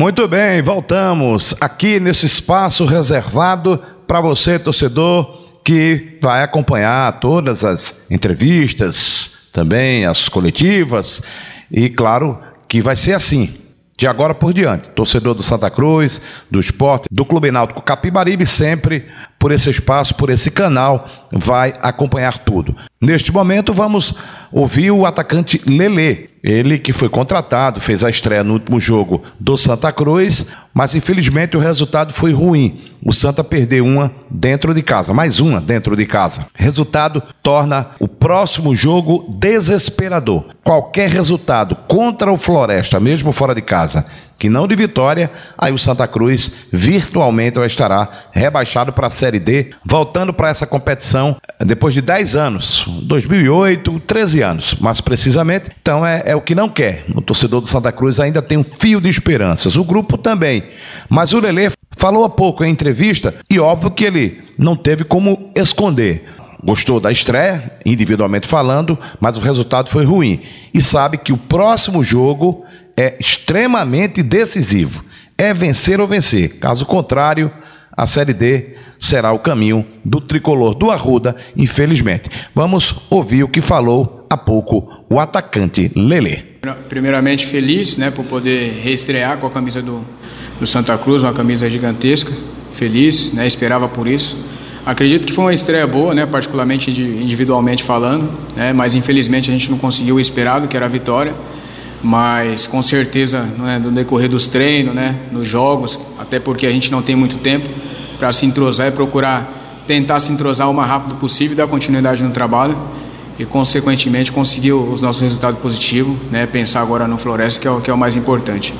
Muito bem, voltamos aqui nesse espaço reservado para você, torcedor, que vai acompanhar todas as entrevistas, também as coletivas, e claro que vai ser assim, de agora por diante. Torcedor do Santa Cruz, do esporte, do Clube Náutico Capibaribe, sempre por esse espaço, por esse canal, vai acompanhar tudo. Neste momento, vamos ouvir o atacante Lele, ele que foi contratado, fez a estreia no último jogo do Santa Cruz, mas infelizmente o resultado foi ruim. O Santa perdeu uma dentro de casa, mais uma dentro de casa. Resultado torna o próximo jogo desesperador. Qualquer resultado contra o Floresta, mesmo fora de casa, que não de vitória, aí o Santa Cruz virtualmente estará rebaixado para a Série D, voltando para essa competição depois de 10 anos, 2008, 13 anos, mais precisamente. Então é, é o que não quer. O torcedor do Santa Cruz ainda tem um fio de esperanças, o grupo também. Mas o Lele falou há pouco em entrevista e óbvio que ele não teve como esconder gostou da estreia, individualmente falando, mas o resultado foi ruim. E sabe que o próximo jogo é extremamente decisivo. É vencer ou vencer. Caso contrário, a Série D será o caminho do tricolor do Arruda, infelizmente. Vamos ouvir o que falou há pouco o atacante Lele. Primeiramente feliz, né, por poder reestrear com a camisa do, do Santa Cruz, uma camisa gigantesca. Feliz, né, esperava por isso. Acredito que foi uma estreia boa, né, particularmente individualmente falando, né, mas infelizmente a gente não conseguiu o esperado, que era a vitória mas com certeza né, no decorrer dos treinos, né, nos jogos, até porque a gente não tem muito tempo para se entrosar e procurar tentar se entrosar o mais rápido possível dar continuidade no trabalho e consequentemente conseguir os nossos resultados positivos, né, pensar agora no Floresta que é o que é o mais importante.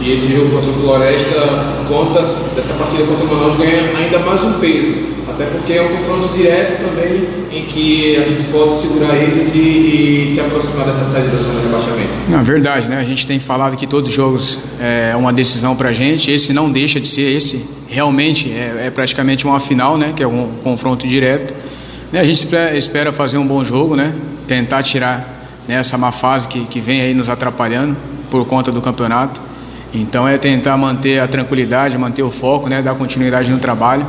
E esse jogo contra o Floresta, por conta dessa partida contra o Manaus, ganha ainda mais um peso até porque é um confronto direto também em que a gente pode segurar eles e, e se aproximar dessa saída da zona de rebaixamento. Na verdade, né? A gente tem falado que todos os jogos é uma decisão para a gente. Esse não deixa de ser esse. Realmente é, é, praticamente uma final, né? Que é um confronto direto. Né, a gente espera fazer um bom jogo, né? Tentar tirar né, essa má fase que, que vem aí nos atrapalhando por conta do campeonato. Então é tentar manter a tranquilidade, manter o foco, né? Dar continuidade no trabalho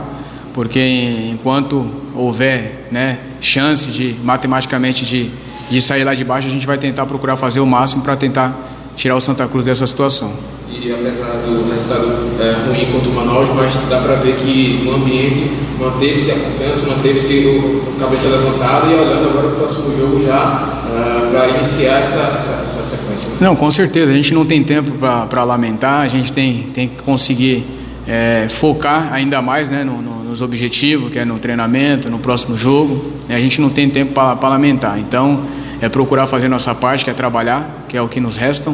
porque enquanto houver né, chance de matematicamente de, de sair lá de baixo, a gente vai tentar procurar fazer o máximo para tentar tirar o Santa Cruz dessa situação. E apesar do resultado é, ruim contra o Manaus, mas dá para ver que no ambiente manteve-se a confiança, manteve-se o, o cabeça levantada e olhando agora o próximo jogo já uh, é, para iniciar essa, essa, essa, sequência. Não, com certeza, a gente não tem tempo para lamentar, a gente tem, tem que conseguir é, focar ainda mais né, no, no nos objetivos, que é no treinamento, no próximo jogo. Né? A gente não tem tempo para lamentar. Então, é procurar fazer nossa parte, que é trabalhar, que é o que nos restam,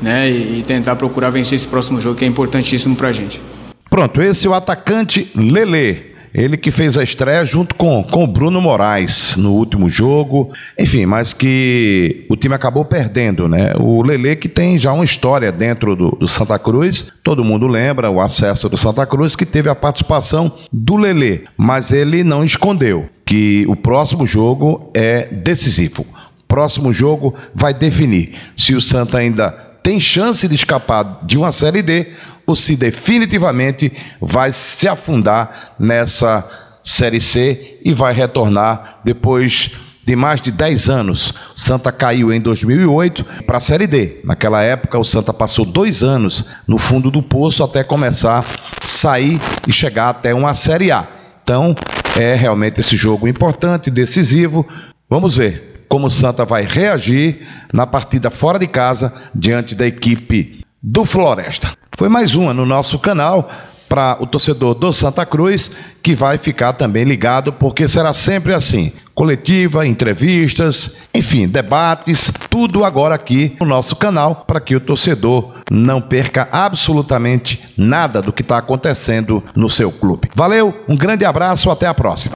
né? E, e tentar procurar vencer esse próximo jogo, que é importantíssimo para a gente. Pronto, esse é o atacante Lele. Ele que fez a estreia junto com, com o Bruno Moraes no último jogo. Enfim, mas que o time acabou perdendo, né? O Lele que tem já uma história dentro do, do Santa Cruz. Todo mundo lembra o acesso do Santa Cruz que teve a participação do Lele, mas ele não escondeu que o próximo jogo é decisivo. Próximo jogo vai definir se o Santa ainda tem chance de escapar de uma Série D ou se definitivamente vai se afundar nessa Série C e vai retornar depois de mais de 10 anos. Santa caiu em 2008 para a Série D. Naquela época, o Santa passou dois anos no fundo do poço até começar a sair e chegar até uma Série A. Então, é realmente esse jogo importante, decisivo. Vamos ver como o Santa vai reagir na partida fora de casa diante da equipe do Floresta. Foi mais uma no nosso canal para o torcedor do Santa Cruz, que vai ficar também ligado, porque será sempre assim: coletiva, entrevistas, enfim, debates, tudo agora aqui no nosso canal, para que o torcedor não perca absolutamente nada do que está acontecendo no seu clube. Valeu, um grande abraço, até a próxima.